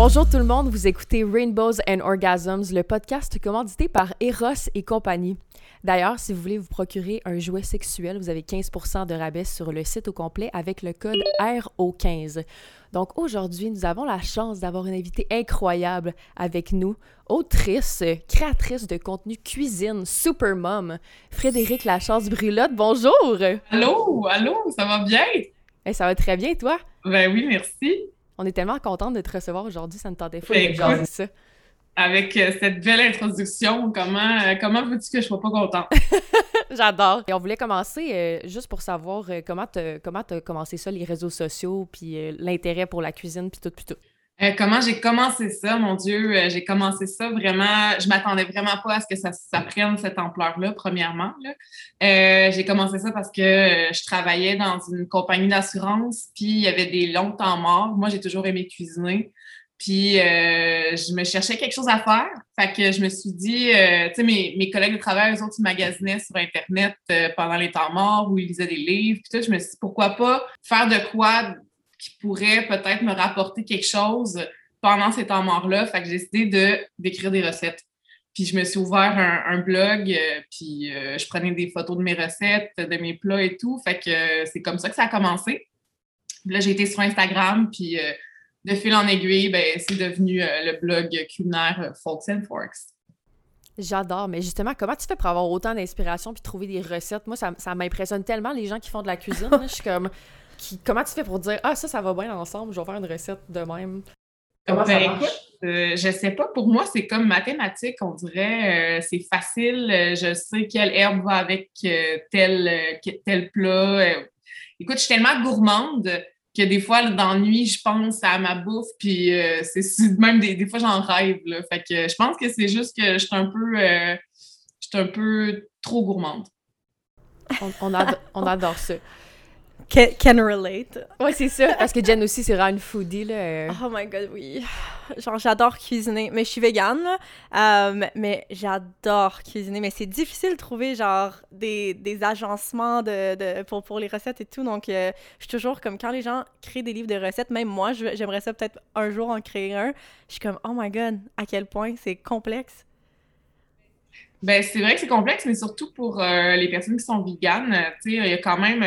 Bonjour tout le monde, vous écoutez Rainbows and Orgasms, le podcast commandité par Eros et compagnie. D'ailleurs, si vous voulez vous procurer un jouet sexuel, vous avez 15% de rabais sur le site au complet avec le code RO15. Donc aujourd'hui, nous avons la chance d'avoir une invitée incroyable avec nous, autrice, créatrice de contenu cuisine, super mom, Frédéric Lachance-Brulotte. Bonjour! Allô, allô, ça va bien? ça va très bien, toi? Ben oui, merci. On est tellement contente de te recevoir aujourd'hui, ça ne tentait pas de ça. Avec euh, cette belle introduction, comment, euh, comment veux-tu que je sois pas contente? J'adore. Et on voulait commencer euh, juste pour savoir comment tu comment as commencé ça, les réseaux sociaux, puis l'intérêt pour la cuisine, puis tout, puis tout. Euh, comment j'ai commencé ça, mon Dieu, euh, j'ai commencé ça vraiment, je m'attendais vraiment pas à ce que ça, prenne cette ampleur-là, premièrement. Euh, j'ai commencé ça parce que je travaillais dans une compagnie d'assurance, puis il y avait des longs temps morts. Moi, j'ai toujours aimé cuisiner. Puis je me cherchais quelque chose à faire. Fait que je me suis dit, tu sais, mes, collègues de travail, eux autres, ils magasinaient sur Internet pendant les temps morts ou ils lisaient des livres. Puis tout, je me suis dit, pourquoi pas faire de quoi qui pourrait peut-être me rapporter quelque chose pendant ces temps morts-là. Fait que j'ai décidé de, d'écrire des recettes. Puis je me suis ouvert un, blog, euh, puis euh, je prenais des photos de mes recettes, de mes plats et tout. Fait que euh, c'est comme ça que ça a commencé. Là, j'ai été sur Instagram, puis de fil en aiguille, ben, c'est devenu le blog culinaire Folks and Forks. J'adore, mais justement, comment tu fais pour avoir autant d'inspiration puis trouver des recettes? Moi, ça, ça m'impressionne tellement les gens qui font de la cuisine. je suis comme, comment tu fais pour dire Ah, ça, ça va bien ensemble, je vais faire une recette de même? Comment ça ben, marche? Euh, je sais pas, pour moi, c'est comme mathématique, on dirait. Euh, c'est facile, euh, je sais quelle herbe va avec tel, tel plat. écoute, je suis tellement gourmande que des fois, dans la nuit, je pense à ma bouffe, puis c'est même des, fois, j'en rêve. Fait que je pense que c'est juste que je suis un peu, je suis un peu trop gourmande. On, on adore ça. Can, relate. Ouais, c'est ça. Parce que Jen aussi, c'est vraiment une foodie, là. Oh my god, oui. Genre, j'adore cuisiner. Mais je suis végane, là. Euh, mais j'adore cuisiner. Mais c'est difficile de trouver, genre, des, des agencements de, de, pour, pour les recettes et tout. Donc, euh, je suis toujours comme, quand les gens créent des livres de recettes, même moi, j'aimerais ça peut-être un jour en créer un. Je suis comme, oh my god, à quel point c'est complexe. Ben, c'est vrai que c'est complexe, mais surtout pour euh, les personnes qui sont véganes, tu sais, il y a quand même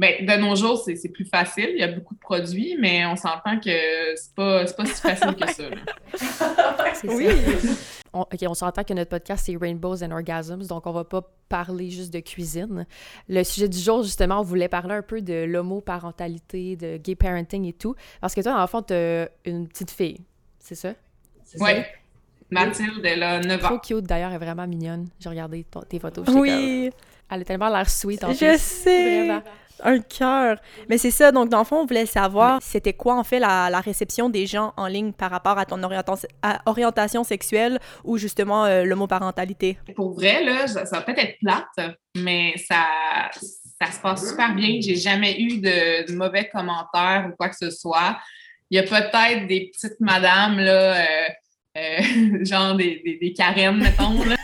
Bien, de nos jours, c'est plus facile. Il y a beaucoup de produits, mais on s'entend que c'est pas, pas si facile que ça. oui. On, OK, on s'entend que notre podcast, c'est Rainbows and Orgasms, donc on va pas parler juste de cuisine. Le sujet du jour, justement, on voulait parler un peu de l'homoparentalité, de gay parenting et tout. Parce que toi, dans le fond, t'as une petite fille, c'est ça? Oui. Mathilde, elle a 9 ans. Trop cute, d'ailleurs, elle est vraiment mignonne. J'ai regardé tes photos. Oui. Elle a tellement l'air sweet, en Je sais. Vraiment un cœur. Mais c'est ça, donc dans le fond, on voulait savoir c'était quoi en fait la, la, réception des gens en ligne par rapport à ton orientation sexuelle ou justement euh, l'homoparentalité? Pour vrai, là, ça, va peut-être être plate, mais ça, ça se passe super bien. J'ai jamais eu de, mauvais commentaires ou quoi que ce soit. Il y a peut-être des petites madames, là, euh, euh, genre des, des, mettons, là.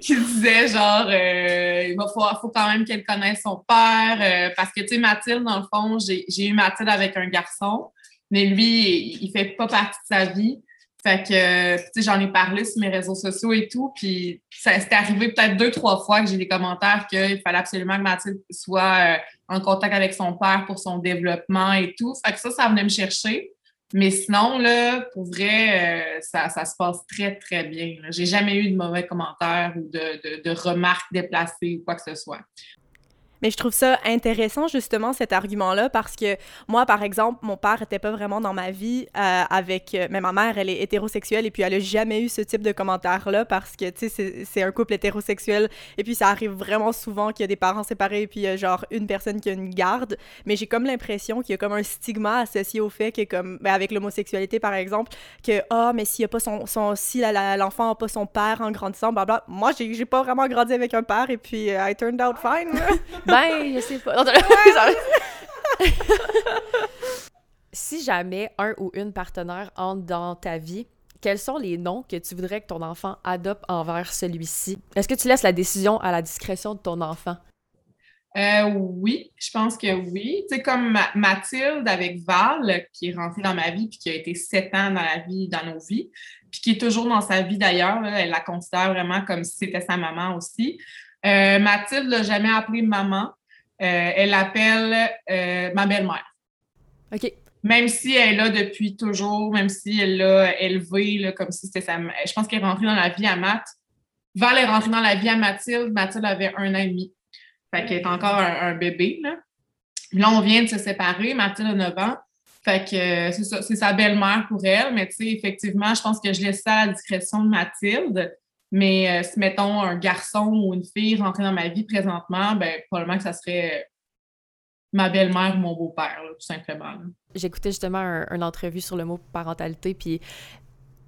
Qui disait genre euh, il va falloir, faut quand même qu'elle connaisse son père euh, parce que tu sais Mathilde dans le fond j'ai eu Mathilde avec un garçon mais lui il, fait pas partie de sa vie. Fait que tu sais j'en ai parlé sur mes réseaux sociaux et tout puis s'est arrivé peut-être deux trois fois que j'ai des commentaires qu'il fallait absolument que Mathilde soit euh, en contact avec son père pour son développement et tout. Fait que ça ça venait me chercher mais sinon, là, pour vrai, euh, ça, ça, se passe très, très bien. J'ai jamais eu de mauvais commentaires ou de, remarques déplacées ou quoi que ce soit. Mais je trouve ça intéressant, justement, cet argument-là, parce que moi, par exemple, mon père était pas vraiment dans ma vie euh, avec... Euh, mais ma mère, elle est hétérosexuelle, et puis elle a jamais eu ce type de commentaire-là, parce que, tu sais, c'est un couple hétérosexuel, et puis ça arrive vraiment souvent qu'il y a des parents séparés, et puis il y a genre une personne qui a une garde. Mais j'ai comme l'impression qu'il y a comme un stigma associé au fait que, comme, ben, avec l'homosexualité, par exemple, que, ah, mais s'il y a pas son... si l'enfant n'a pas son père en grandissant, blablabla. Moi, j'ai pas vraiment grandi avec un père, et puis euh, I turned out fine. Ben, je sais pas. si jamais un ou une partenaire entre dans ta vie, quels sont les noms que tu voudrais que ton enfant adopte envers celui-ci? Est-ce que tu laisses la décision à la discrétion de ton enfant? Euh, oui, je pense que oui. Tu sais, comme Mathilde avec Val, qui est rentrée dans ma vie puis qui a été sept ans dans la vie, dans nos vies, puis qui est toujours dans sa vie d'ailleurs. Elle la considère vraiment comme si c'était sa maman aussi. Euh, Mathilde l'a jamais appelée maman. Euh, elle l'appelle ma belle-mère. OK. Même si elle est là depuis toujours, même si elle l'a élevée comme si c'était sa. Je pense qu'elle est rentrée dans la vie à Math. Val est rentrée dans la vie à Mathilde. Mathilde avait un an et demi. Fait qu'elle est encore un, bébé, là. Là, on vient de se séparer. Mathilde a 9 ans. Fait que euh, c'est ça, c'est sa belle-mère pour elle. Mais tu sais, effectivement, je pense que je laisse ça à la discrétion de Mathilde. Mais euh, si, mettons, un garçon ou une fille rentrait dans ma vie présentement, ben probablement que ça serait ma belle-mère ou mon beau-père, tout simplement. J'écoutais justement une entrevue sur le mot parentalité, puis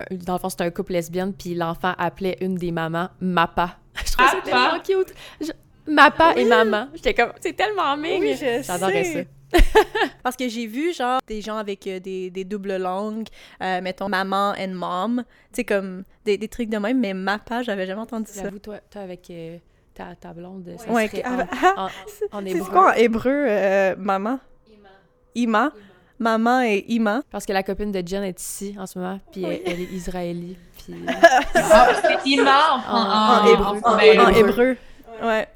euh, dans le fond, c'était un couple lesbienne, puis l'enfant appelait une des mamans Mappa. Je trouve ça tellement cute. Mappa et maman. J'étais comme, c'est tellement mignon. Oui, J'adorais ça. Parce que j'ai vu, genre, des gens avec euh, des, des, doubles langues, euh, mettons maman and mom, tu sais, comme des, des, trucs de même, mais Mappa, j'avais jamais entendu ça. J'avoue, toi, toi, avec euh, ta, ta, blonde, ça ouais, serait en, en, en, hébreu. C'est quoi en hébreu, maman? Ima. Ima? Maman et Ima. Parce que la copine de Jen est ici en ce moment, puis elle, est israélienne. Puis... ah, c'est Ima en, en, hébreu. En, hébreu. Ouais.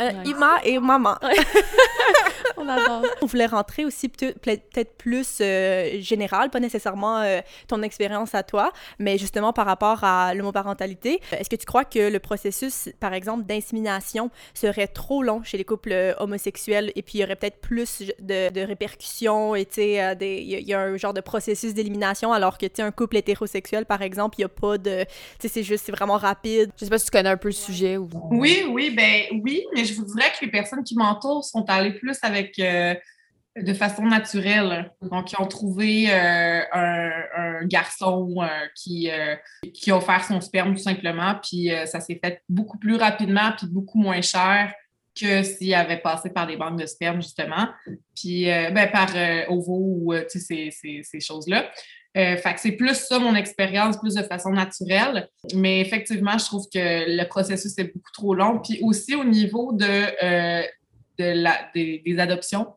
Euh, Ima et maman. on adore. On voulait rentrer aussi peut-être plus euh, général, pas nécessairement euh, ton expérience à toi, mais justement par rapport à l'homoparentalité. Est-ce que tu crois que le processus, par exemple, d'insémination serait trop long chez les couples homosexuels et puis il y aurait peut-être plus de, de, répercussions et tu sais, il y, a un genre de processus d'élimination alors que tu sais, un couple hétérosexuel, par exemple, il n'y a pas de. Tu sais, c'est juste, c'est vraiment rapide. Je sais pas si tu connais un peu le sujet ou. Oui, oui, ben oui, mais je vous dirais que les personnes qui m'entourent sont allées plus avec euh, de façon naturelle. Donc, ils ont trouvé euh, un, garçon euh, qui, qui a offert son sperme tout simplement, puis ça s'est fait beaucoup plus rapidement, puis beaucoup moins cher que s'il avait passé par des banques de sperme, justement, puis ben, par OVO ou ces, ces choses-là. Euh, fait que c'est plus ça mon expérience, plus de façon naturelle. Mais effectivement, je trouve que le processus est beaucoup trop long. Puis aussi au niveau euh, des, adoptions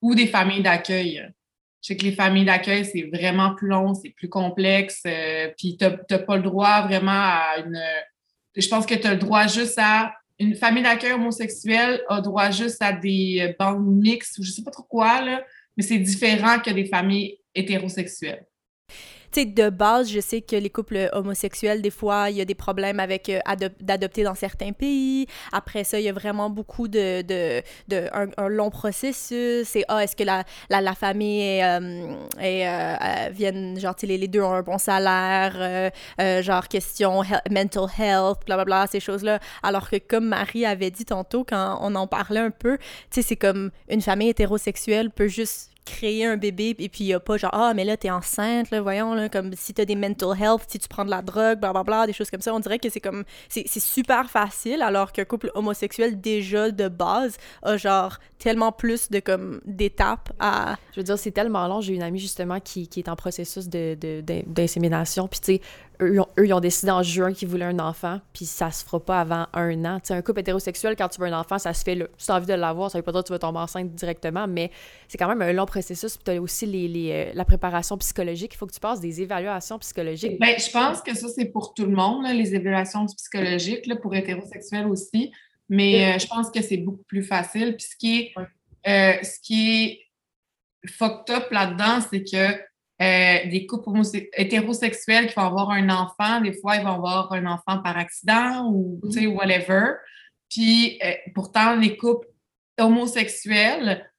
ou des familles d'accueil. Je sais que les familles d'accueil, c'est vraiment plus long, c'est plus complexe. Euh, puis tu n'as pas le droit vraiment à une. Je pense que tu as le droit juste à. Une famille d'accueil homosexuelle a droit juste à des bandes mixtes ou je sais pas trop quoi, là, mais c'est différent que des familles hétérosexuelles de base, je sais que les couples homosexuels, des fois, il y a des problèmes avec euh, d'adopter dans certains pays. Après ça, il y a vraiment beaucoup de, de, un, long processus. C'est ah, est-ce que la, la, famille est, euh, euh, viennent genre les, les deux ont un bon salaire, genre question mental health, bla bla bla, ces choses-là. Alors que comme Marie avait dit tantôt quand on en parlait un peu, tu sais, c'est comme une famille hétérosexuelle peut juste créer un bébé et puis il n'y a pas genre ah mais là t'es enceinte là voyons là comme si t'as des mental health si tu prends de la drogue bla bla bla des choses comme ça. On dirait que c'est comme c'est super facile alors qu'un couple homosexuel déjà de base a genre tellement plus de comme d'étapes à je veux dire c'est tellement long. J'ai une amie justement qui, qui est en processus de d'insémination. Puis tu sais eux, ils ont décidé en juin qu'ils voulaient un enfant, puis ça se fera pas avant un an. Tu sais, un couple hétérosexuel, quand tu veux un enfant, ça se fait là. Si tu as envie de l'avoir, ça veut pas dire que tu vas tomber enceinte directement, mais c'est quand même un long processus. Puis tu as aussi les, les, euh, la préparation psychologique. Il faut que tu passes des évaluations psychologiques. Bien, je pense que ça, c'est pour tout le monde, les évaluations psychologiques, là, pour hétérosexuels aussi. Mais euh, je pense que c'est beaucoup plus facile. Puis ce qui est, euh, ce qui est fucked up là-dedans, c'est que euh, des couples hétérosexuels qui vont avoir un enfant, des fois, ils vont avoir un enfant par accident ou, tu sais, whatever. Puis, euh, pourtant, les couples homosexuels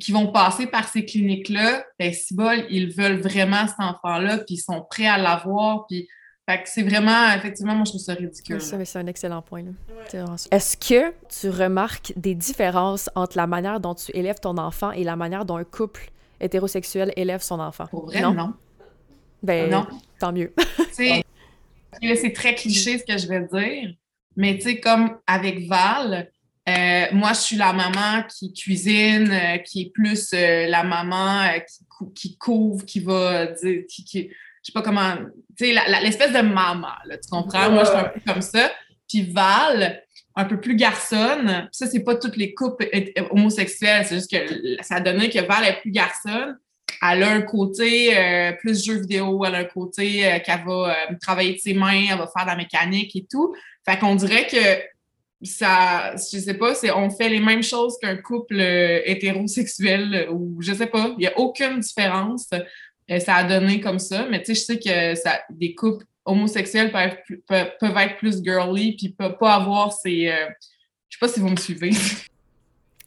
qui vont passer par ces cliniques-là, ben, si bol, ils veulent vraiment cet enfant-là, puis ils sont prêts à l'avoir, puis c'est vraiment, effectivement, moi, je trouve ça ridicule. c'est un excellent point. Est-ce que tu remarques des différences entre la manière dont tu élèves ton enfant et la manière dont un couple hétérosexuel élève son enfant. Pour vrai, non. Ben, non. tant mieux. c'est très cliché ce que je vais dire, mais tu sais, comme avec Val, euh, moi, je suis la maman qui cuisine, euh, qui est plus euh, la maman qui, qui, couvre, qui va dire, qui, qui je sais pas comment, tu sais, l'espèce de maman, là, tu comprends? Moi, je suis un peu comme ça. Puis Val, un peu plus garçonne. Ça, c'est pas toutes les couples homosexuels, c'est juste que ça a donné que Val est plus garçonne. Elle a un côté euh, plus jeu vidéo, elle a un côté euh, qu'elle va euh, travailler de ses mains, elle va faire de la mécanique et tout. Fait qu'on dirait que ça, je sais pas, c'est on fait les mêmes choses qu'un couple hétérosexuel ou je sais pas, il n'y a aucune différence. ça a donné comme ça, mais tu sais, je sais que ça, des couples homosexuels peuvent, être plus girly puis peuvent pas avoir ces. je sais pas si vous me suivez.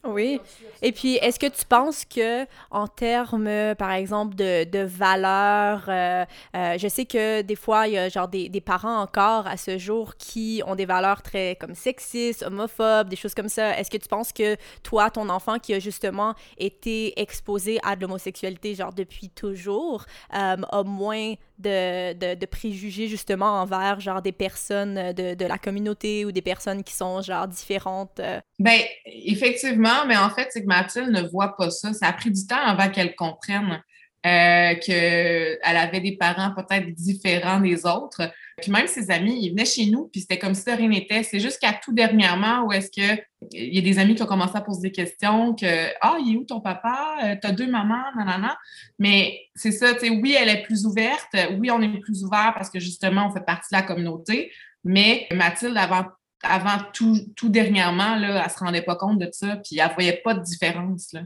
Oui. Et puis, est-ce que tu penses que, en termes, par exemple, de, valeurs, euh, euh, je sais que des fois, il y a genre des, des, parents encore à ce jour qui ont des valeurs très comme sexistes, homophobes, des choses comme ça. Est-ce que tu penses que toi, ton enfant qui a justement été exposé à de l'homosexualité, genre depuis toujours, euh, a moins de, de, préjugés justement envers genre des personnes de, de, la communauté ou des personnes qui sont genre différentes? Ben, effectivement, mais en fait, c'est que Mathilde ne voit pas ça. Ça a pris du temps avant qu'elle comprenne euh, qu'elle avait des parents peut-être différents des autres. Puis même ses amis, ils venaient chez nous, puis c'était comme si rien n'était. C'est juste qu'à tout dernièrement où est-ce que il y a des amis qui ont commencé à poser des questions que Ah, il est où ton papa? Euh, t'as deux mamans, nanana. Mais c'est ça, tu sais, oui, elle est plus ouverte. Oui, on est plus ouvert parce que justement, on fait partie de la communauté. Mais Mathilde, avant avant tout, tout dernièrement, là, elle se rendait pas compte de ça, puis elle voyait pas de différence. Là.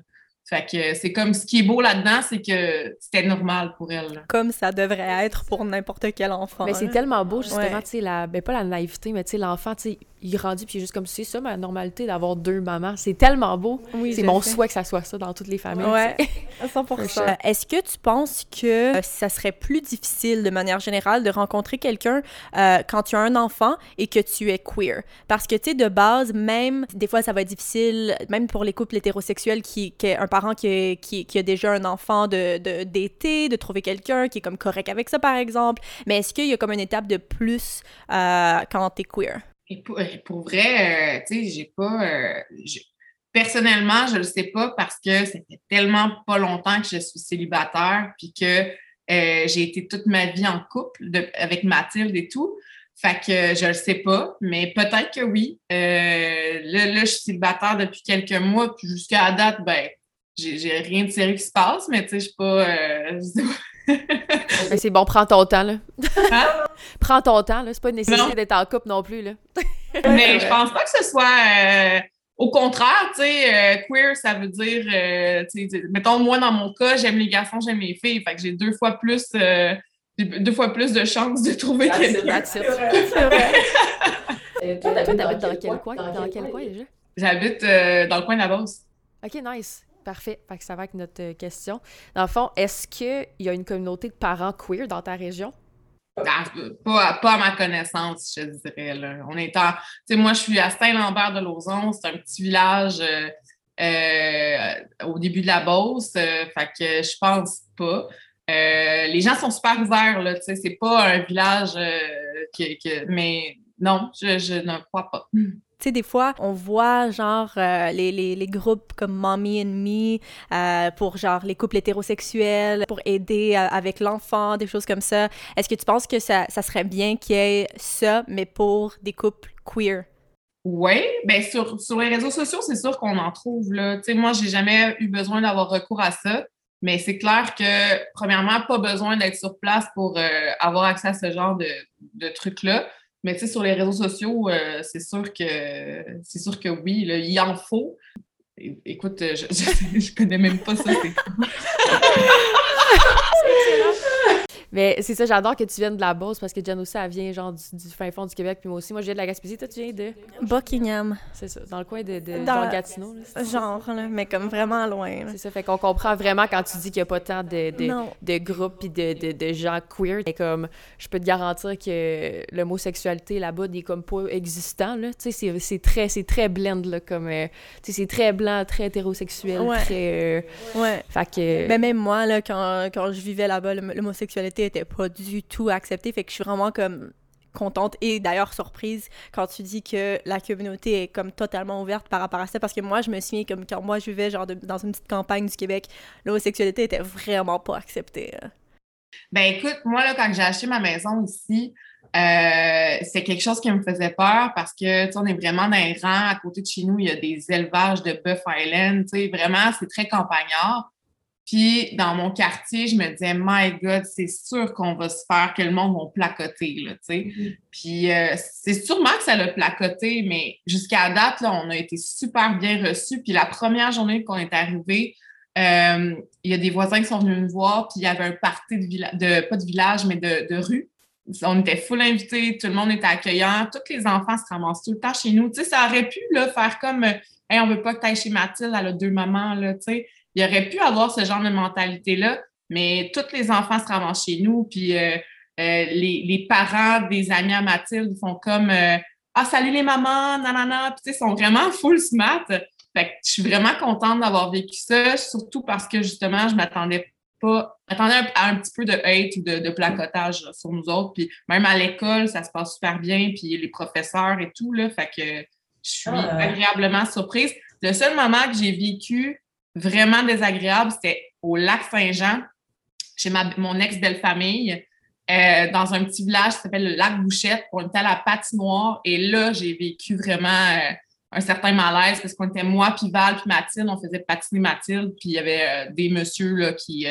Fait que c'est comme ce qui est beau là-dedans, c'est que c'était normal pour elle. Comme ça devrait être pour n'importe quel enfant. Mais c'est tellement beau, justement, tu sais, la... ben, pas la naïveté, mais tu sais, l'enfant, tu sais, il grandit, puis il est juste comme, c'est ça ma normalité d'avoir deux mamans. C'est tellement beau. Oui, c'est mon souhait que ça soit ça dans toutes les familles. Ouais, 100%. Euh, est-ce que tu penses que euh, ça serait plus difficile, de manière générale, de rencontrer quelqu'un euh, quand tu as un enfant et que tu es queer? Parce que, tu sais, de base, même, des fois, ça va être difficile, même pour les couples hétérosexuels qui, qui un parent qui, a déjà un enfant d'été, de, trouver quelqu'un qui est comme correct avec ça, par exemple. Mais est-ce qu'il y a comme une étape de plus quand tu es queer? Pour, vrai, euh, tu sais, j'ai pas. Euh, personnellement, je le sais pas parce que ça fait tellement pas longtemps que je suis célibataire, puis que euh, j'ai été toute ma vie en couple avec Mathilde et tout. Fait que je le sais pas, mais peut-être que oui. là, là, je suis célibataire depuis quelques mois, puis jusqu'à la date, ben, j'ai rien de sérieux qui se passe, mais tu sais, je suis pas. Ben, c'est bon, prends ton temps, là. Hein? prends ton temps, là. C'est pas une nécessité d'être en couple non plus, là. Mais je pense pas que ce soit. Euh, au contraire, tu sais, euh, queer, ça veut dire. Euh, mettons, moi, dans mon cas, j'aime les garçons, j'aime les filles. Fait que j'ai deux fois plus. deux fois plus de chances de trouver quelqu'un. C'est vrai. Toi, t'habites dans quel coin? Dans quel coin? déjà? J'habite dans le coin de la Beauce. OK, nice. Parfait. Fait que ça va avec notre euh, question. Dans le fond, est-ce qu'il y a une communauté de parents queer dans ta région? Ah, pas, à ma connaissance, je dirais. On est en. Tu sais, moi, je suis à Saint-Lambert de Lauzon. C'est un petit village euh, euh, au début de la Beauce. fait que je pense pas. les gens sont super ouverts, là. Tu sais, c'est pas un village que, Mais non, je, je ne crois pas. Tu sais, des fois, on voit genre euh, les, groupes comme Mommy and Me euh, pour genre les couples hétérosexuels, pour aider euh, avec l'enfant, des choses comme ça. Est-ce que tu penses que ça, serait bien qu'il y ait ça, mais pour des couples queer? Oui, bien sur, les réseaux sociaux, c'est sûr qu'on en trouve là. Tu sais, moi, j'ai jamais eu besoin d'avoir recours à ça. Mais c'est clair que, premièrement, pas besoin d'être sur place pour avoir accès à ce genre de, de trucs-là. Mais tu sais, sur les réseaux sociaux, euh, c'est sûr que c'est sûr que oui, il en faut. Écoute, je, je, je connais même pas ça. c'est Mais c'est ça, j'adore que tu viennes de la Beauce parce que Jen aussi, elle vient genre du, fin fond du Québec, puis moi aussi. Moi, je viens de la Gaspésie. Toi, tu viens de? Buckingham. C'est ça, dans le coin de, de dans... Gatineau. genre, là, mais comme vraiment loin. C'est ça, fait qu'on comprend vraiment quand tu dis qu'il n'y a pas tant de, de, de groupes puis de, de, gens queer. Et comme, je peux te garantir que l'homosexualité là-bas n'est comme pas existant, là. Tu sais, c'est très, très blend, là, comme, euh, tu sais, c'est très blanc, très hétérosexuel, très... Euh, ouais. Fait que... Mais même moi, là, quand, quand je vivais là-bas, l'homosexualité était pas du tout acceptée. Fait que je suis vraiment comme contente et d'ailleurs surprise quand tu dis que la communauté est comme totalement ouverte par rapport à ça parce que moi je me souviens comme quand moi je vivais genre dans une petite campagne du Québec l'homosexualité était vraiment pas acceptée. Ben écoute, moi là quand j'ai acheté ma maison ici, euh, c'est quelque chose qui me faisait peur parce que, on est vraiment dans un rang. À côté de chez nous, il y a des élevages de Buff Island. Tu sais, vraiment, c'est très campagnard. Puis, dans mon quartier, je me disais, my God, c'est sûr qu'on va se faire, que le monde va placoter, là, tu sais. Mm-hmm. Puis, euh, c'est sûrement que ça l'a placoté, mais jusqu'à date, là, on a été super bien reçus. Puis, la première journée qu'on est arrivé, euh, il y a des voisins qui sont venus me voir, puis il y avait un party de, village, de pas de village, mais de, de rue on était full invités, tout le monde était accueillant, tous les enfants se ramassent tout le temps chez nous. Tu sais, ça aurait pu là, faire comme hey, on veut pas que tu ailles chez Mathilde, elle a deux mamans, là, tu sais. Il aurait pu avoir ce genre de mentalité-là, mais tous les enfants se ramassent chez nous, puis euh, euh, les, parents des amis à Mathilde font comme euh, Ah, salut les mamans, nanana, puis sais, sont vraiment full smart. Fait que je suis vraiment contente d'avoir vécu ça, surtout parce que justement, je m'attendais pas attendez à un petit peu de hate ou de, placotage sur nous autres. Puis même à l'école, ça se passe super bien. Puis les professeurs et tout, là. Fait que je suis ah. agréablement surprise. Le seul moment que j'ai vécu vraiment désagréable, c'était au lac Saint-Jean, chez ma, mon ex-belle-famille, euh, dans un petit village qui s'appelle le lac Bouchette. On était à la patinoire. Et là, j'ai vécu vraiment euh, un certain malaise parce qu'on était moi, puis Val, puis Mathilde. On faisait patiner Mathilde. Puis il y avait euh, des messieurs là, qui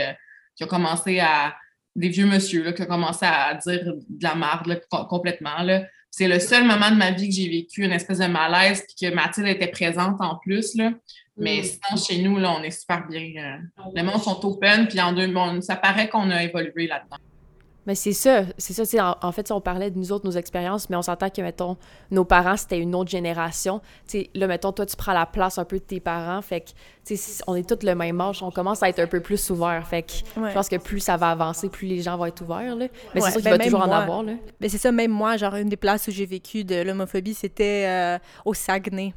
qui a commencé à. des vieux monsieur là, qui ont commencé à dire de la merde complètement. Là. C'est le seul moment de ma vie que j'ai vécu une espèce de malaise puis que Mathilde était présente en plus. Là. Mais mm. sinon, chez nous, là, on est super bien. Euh, les mondes sont open, puis en deux, bon, ça paraît qu'on a évolué là-dedans. Mais c'est ça, c'est ça, en, en, fait, on parlait de nous autres, nos expériences, mais on s'entend que, mettons, nos parents, c'était une autre génération. sais, là, mettons, toi, tu prends la place un peu de tes parents, fait que, tu sais, on est tous le même âge, on commence à être un peu plus ouverts, fait que je pense que plus ça va avancer, plus les gens vont être ouverts, là. Mais c'est sûr qu'il ben, va toujours en avoir, là. Mais c'est ça, même moi, genre, une des places où j'ai vécu de l'homophobie, c'était euh, au Saguenay.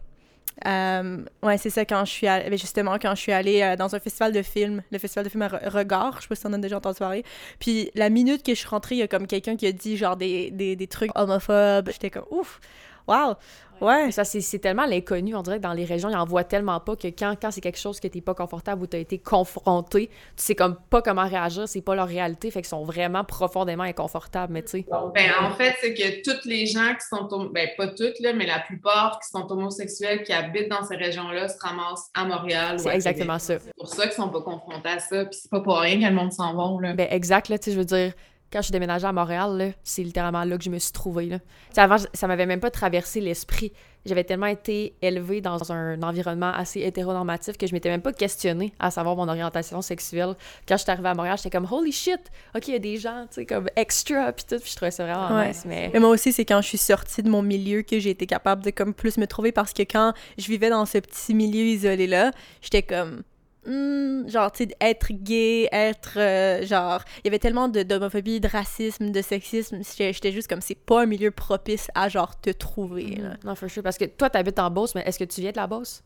Euh, ouais, c'est ça, quand je suis allée, ben, justement, quand je suis allée euh, dans un festival de films, le festival de films Regard, je sais pas si on a déjà entendu parler. Puis la minute que je suis rentrée, il y a comme quelqu'un qui a dit genre des, des, des trucs homophobes. J'étais comme ouf, wow, Ouais. Ça, c'est tellement l'inconnu. On dirait que dans les régions, ils en voient tellement pas que quand, quand c'est quelque chose que t'es pas confortable ou t'as été confronté, tu sais comme pas comment réagir, c'est pas leur réalité. Fait qu'ils sont vraiment profondément inconfortables, mais tu sais. Ben, en fait, c'est que toutes les gens qui sont, ben, pas toutes, là, mais la plupart qui sont homosexuels, qui habitent dans ces régions-là, se ramassent à Montréal. C'est exactement ça. C'est pour ça qu'ils sont pas confrontés à ça. Puis c'est pas pour rien que le monde s'en vont, là. Ben, exact, là, tu sais, je veux dire, quand je suis déménagée à Montréal, c'est littéralement là que je me suis trouvée. Là. Avant, ça m'avait même pas traversé l'esprit. J'avais tellement été élevée dans un environnement assez hétéronormatif que je m'étais même pas questionnée à savoir mon orientation sexuelle. Quand je suis arrivée à Montréal, j'étais comme « Holy shit! OK, il y a des gens, tu sais, comme extra, puis tout. » Puis je trouvais ça vraiment nice, mais... mais... moi aussi, c'est quand je suis sortie de mon milieu que j'ai été capable de comme plus me trouver parce que quand je vivais dans ce petit milieu isolé-là, j'étais comme Hmm, genre, tu sais, être gay, être, euh, genre, il y avait tellement d'homophobie, de, racisme, de sexisme, j'étais juste comme, c'est pas un milieu propice à, genre, te trouver, là. Non, for sure, parce que toi, t'habites en Beauce, mais est-ce que tu viens de la Beauce?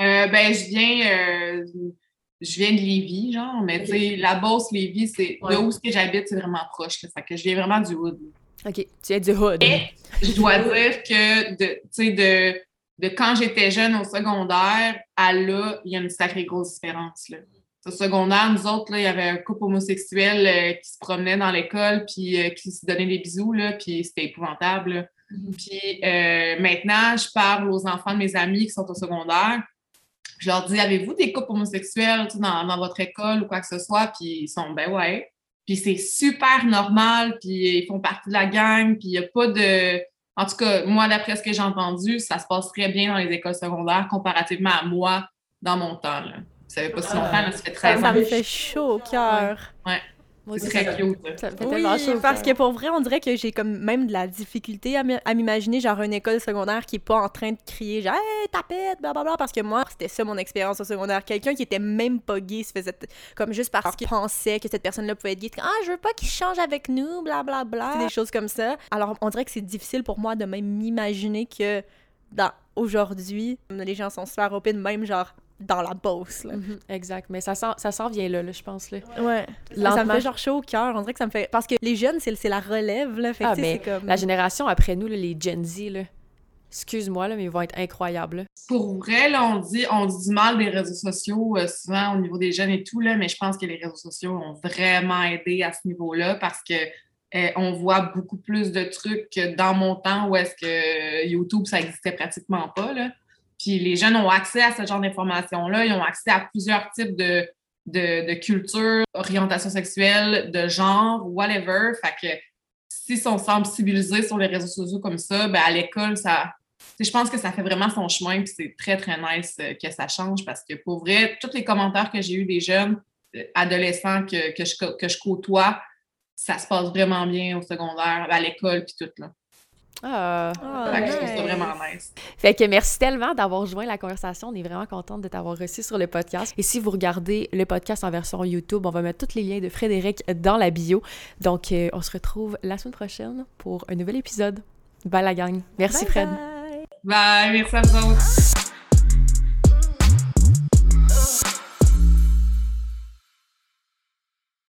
Euh, ben, je viens, euh, je viens de Lévis, genre, mais tu sais, la Beauce, Lévis, c'est, de où ce que j'habite, c'est vraiment proche, là, fait que je viens vraiment du hood. OK, tu viens du hood. Et je dois dire que, tu sais, de de quand j'étais jeune au secondaire à là, il y a une sacrée grosse différence. Là. Au secondaire, nous autres, là, il y avait un couple homosexuel euh, qui se promenait dans l'école puis euh, qui se donnait des bisous, là, puis c'était épouvantable. Mm-hmm. Puis euh, maintenant, je parle aux enfants de mes amis qui sont au secondaire. Je leur dis Avez-vous des couples homosexuels dans, dans, votre école ou quoi que ce soit? Puis ils sont Ben ouais. Puis c'est super normal, puis ils font partie de la gang, puis il n'y a pas de en tout cas, moi, d'après ce que j'ai entendu, ça se passe très bien dans les écoles secondaires comparativement à moi dans mon temps. Là. Ça fait pas si longtemps, ça fait 13 ans. Ça me fait chaud au cœur. Ouais. C'est très cute. Ça fait oui, chaud parce que pour vrai, on dirait que j'ai comme même de la difficulté à m'imaginer genre une école secondaire qui est pas en train de crier genre hey, tapette, blablabla parce que moi, c'était ça mon expérience au secondaire. Quelqu'un qui était même pas gay se faisait comme juste parce qu'il pensait que cette personne-là pouvait être gay. Ah, je veux pas qu'il change avec nous, blablabla. Des choses comme ça. Alors, on dirait que c'est difficile pour moi de même m'imaginer que dans aujourd'hui, les gens sont super open, même genre dans la bosse. Là. Mhm, exact. Mais ça s'en ça vient là, là, je pense. Là. Ouais. Ça me fait genre chaud au cœur. On dirait que ça me fait. Parce que les jeunes, c'est la relève. Là. Fait ah, mais comme... la génération après nous, là, les Gen Z, là. Excuse-moi, là, mais ils vont être incroyables. Pour vrai, là, on dit, on dit du mal des réseaux sociaux, euh, souvent au niveau des jeunes et tout, là, mais je pense que les réseaux sociaux ont vraiment aidé à ce niveau-là parce que euh, on voit beaucoup plus de trucs que dans mon temps où est-ce que YouTube, ça existait pratiquement pas. Là. Puis les jeunes ont accès à ce genre d'informations-là. Ils ont accès à plusieurs types de, de, culture, orientation sexuelle, de genre, whatever. Fait que s'ils sont sensibilisés sur les réseaux sociaux comme ça, ben à l'école, ça. Je pense que ça fait vraiment son chemin, puis c'est très, très nice euh, que ça change parce que pour vrai, tous les commentaires que j'ai eus des jeunes, euh, adolescents que, que, je, que je côtoie, ça se passe vraiment bien au secondaire, à l'école, puis tout. Là. Ah, je trouve ça vraiment nice. Fait que merci tellement d'avoir joint la conversation. On est vraiment contente de t'avoir reçu sur le podcast. Et si vous regardez le podcast en version YouTube, on va mettre tous les liens de Frédéric dans la bio. Donc, euh, on se retrouve la semaine prochaine pour un nouvel épisode. Bye la gang. Merci Fred. Bye, merci à vous